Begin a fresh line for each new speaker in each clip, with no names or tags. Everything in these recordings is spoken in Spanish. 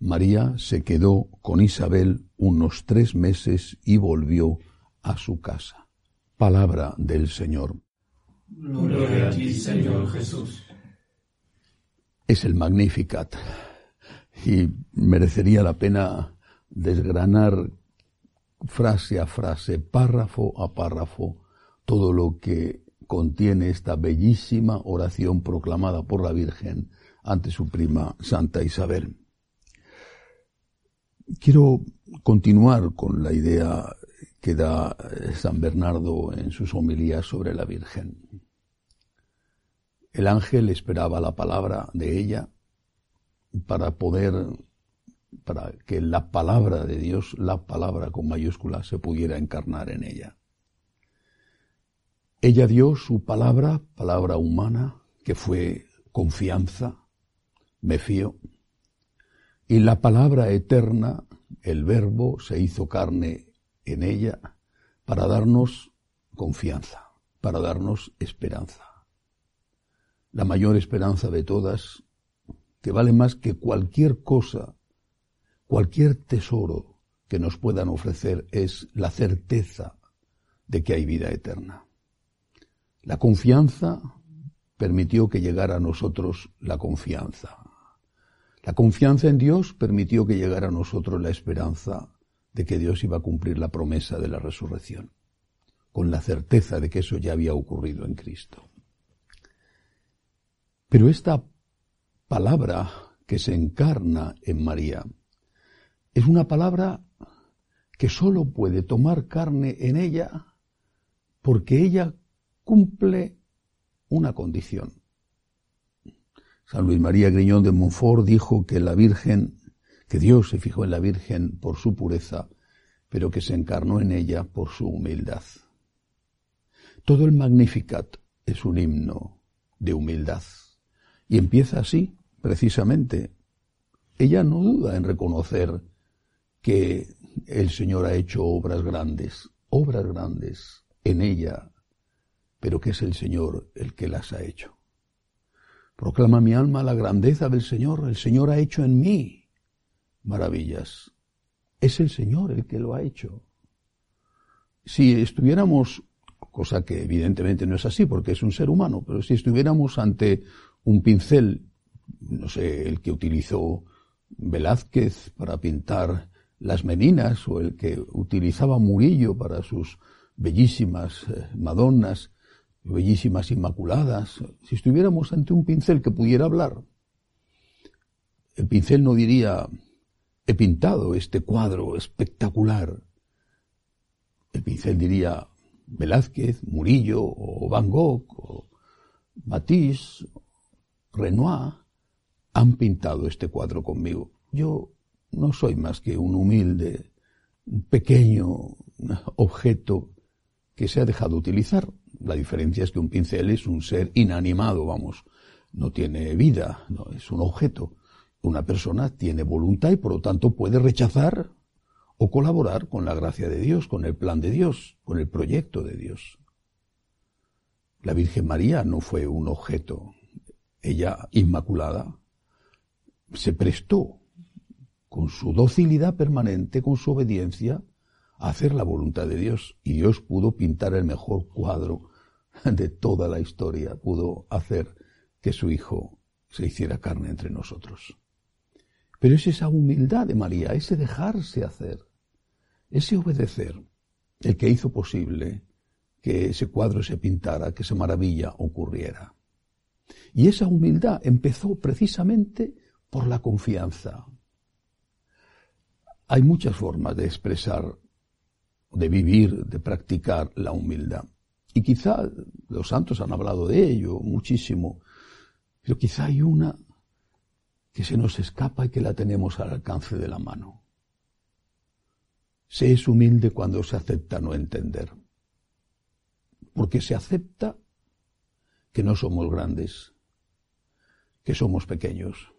María se quedó con Isabel unos tres meses y volvió a su casa. Palabra del Señor.
Gloria a ti, Señor Jesús.
Es el Magnificat y merecería la pena desgranar frase a frase, párrafo a párrafo, todo lo que contiene esta bellísima oración proclamada por la Virgen ante su prima Santa Isabel. Quiero continuar con la idea que da San Bernardo en sus homilías sobre la Virgen. El ángel esperaba la palabra de ella para poder, para que la palabra de Dios, la palabra con mayúscula, se pudiera encarnar en ella. Ella dio su palabra, palabra humana, que fue confianza, me fío, y la palabra eterna, el verbo, se hizo carne en ella para darnos confianza, para darnos esperanza. La mayor esperanza de todas que vale más que cualquier cosa, cualquier tesoro que nos puedan ofrecer es la certeza de que hay vida eterna. La confianza permitió que llegara a nosotros la confianza. La confianza en Dios permitió que llegara a nosotros la esperanza de que Dios iba a cumplir la promesa de la resurrección, con la certeza de que eso ya había ocurrido en Cristo. Pero esta palabra que se encarna en María es una palabra que sólo puede tomar carne en ella porque ella cumple una condición. San Luis María Griñón de Montfort dijo que la Virgen, que Dios se fijó en la Virgen por su pureza, pero que se encarnó en ella por su humildad. Todo el Magnificat es un himno de humildad. Y empieza así, precisamente, ella no duda en reconocer que el Señor ha hecho obras grandes, obras grandes en ella, pero que es el Señor el que las ha hecho. Proclama mi alma la grandeza del Señor, el Señor ha hecho en mí maravillas. Es el Señor el que lo ha hecho. Si estuviéramos, cosa que evidentemente no es así porque es un ser humano, pero si estuviéramos ante un pincel no sé, el que utilizó Velázquez para pintar las meninas o el que utilizaba Murillo para sus bellísimas eh, Madonas, bellísimas Inmaculadas, si estuviéramos ante un pincel que pudiera hablar, el pincel no diría, he pintado este cuadro espectacular. El pincel diría Velázquez, Murillo, o Van Gogh, o Matisse, Renoir, han pintado este cuadro conmigo. Yo no soy más que un humilde, un pequeño objeto que se ha dejado utilizar. La diferencia es que un pincel es un ser inanimado, vamos, no tiene vida, no es un objeto. Una persona tiene voluntad y por lo tanto puede rechazar o colaborar con la gracia de Dios, con el plan de Dios, con el proyecto de Dios. La Virgen María no fue un objeto. Ella, inmaculada, se prestó con su docilidad permanente, con su obediencia, hacer la voluntad de Dios. Y Dios pudo pintar el mejor cuadro de toda la historia, pudo hacer que su Hijo se hiciera carne entre nosotros. Pero es esa humildad de María, ese dejarse hacer, ese obedecer, el que hizo posible que ese cuadro se pintara, que esa maravilla ocurriera. Y esa humildad empezó precisamente por la confianza. Hay muchas formas de expresar, de vivir, de practicar la humildad. Y quizá los santos han hablado de ello muchísimo, pero quizá hay una que se nos escapa y que la tenemos al alcance de la mano. Se es humilde cuando se acepta no entender, porque se acepta que no somos grandes, que somos pequeños,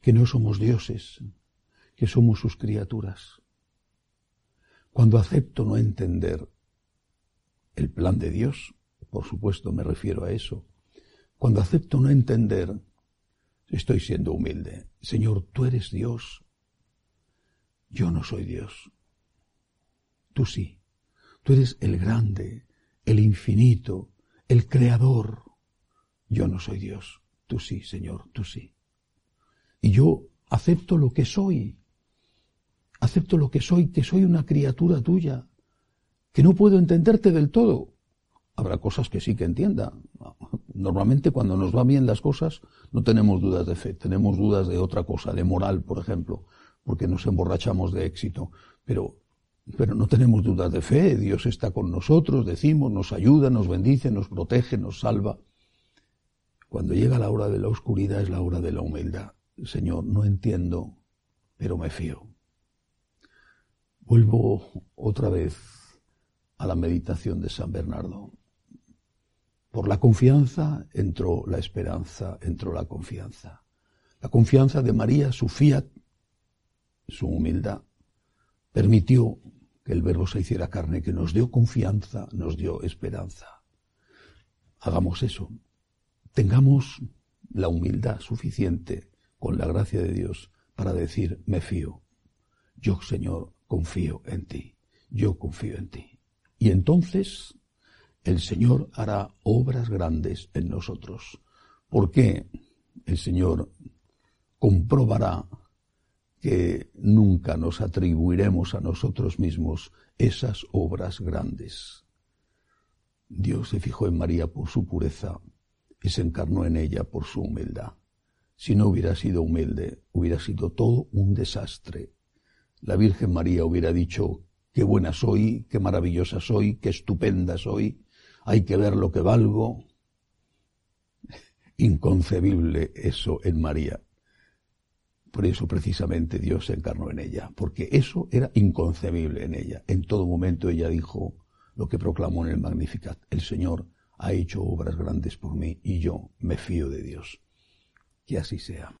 que no somos dioses, que somos sus criaturas. Cuando acepto no entender el plan de Dios, por supuesto me refiero a eso, cuando acepto no entender Estoy siendo humilde. Señor, tú eres Dios. Yo no soy Dios. Tú sí. Tú eres el grande, el infinito, el creador. Yo no soy Dios. Tú sí, Señor, tú sí. Y yo acepto lo que soy. Acepto lo que soy, que soy una criatura tuya, que no puedo entenderte del todo. Habrá cosas que sí que entienda, Normalmente cuando nos va bien las cosas no tenemos dudas de fe, tenemos dudas de otra cosa, de moral, por ejemplo, porque nos emborrachamos de éxito. Pero, pero no tenemos dudas de fe, Dios está con nosotros, decimos, nos ayuda, nos bendice, nos protege, nos salva. Cuando llega la hora de la oscuridad es la hora de la humildad. Señor, no entiendo, pero me fío. Vuelvo otra vez a la meditación de San Bernardo. Por la confianza entró la esperanza, entró la confianza. La confianza de María, su fiat, su humildad, permitió que el verbo se hiciera carne, que nos dio confianza, nos dio esperanza. Hagamos eso. Tengamos la humildad suficiente con la gracia de Dios para decir, me fío. Yo, Señor, confío en ti. Yo confío en ti. Y entonces el Señor hará obras grandes en nosotros. porque el Señor comprobará que nunca nos atribuiremos a nosotros mismos esas obras grandes? Dios se fijó en María por su pureza y se encarnó en ella por su humildad. Si no hubiera sido humilde, hubiera sido todo un desastre. La Virgen María hubiera dicho, qué buena soy, qué maravillosa soy, qué estupenda soy, hay que ver lo que valgo. Inconcebible eso en María. Por eso precisamente Dios se encarnó en ella, porque eso era inconcebible en ella. En todo momento ella dijo lo que proclamó en el Magnificat. El Señor ha hecho obras grandes por mí y yo me fío de Dios. Que así sea.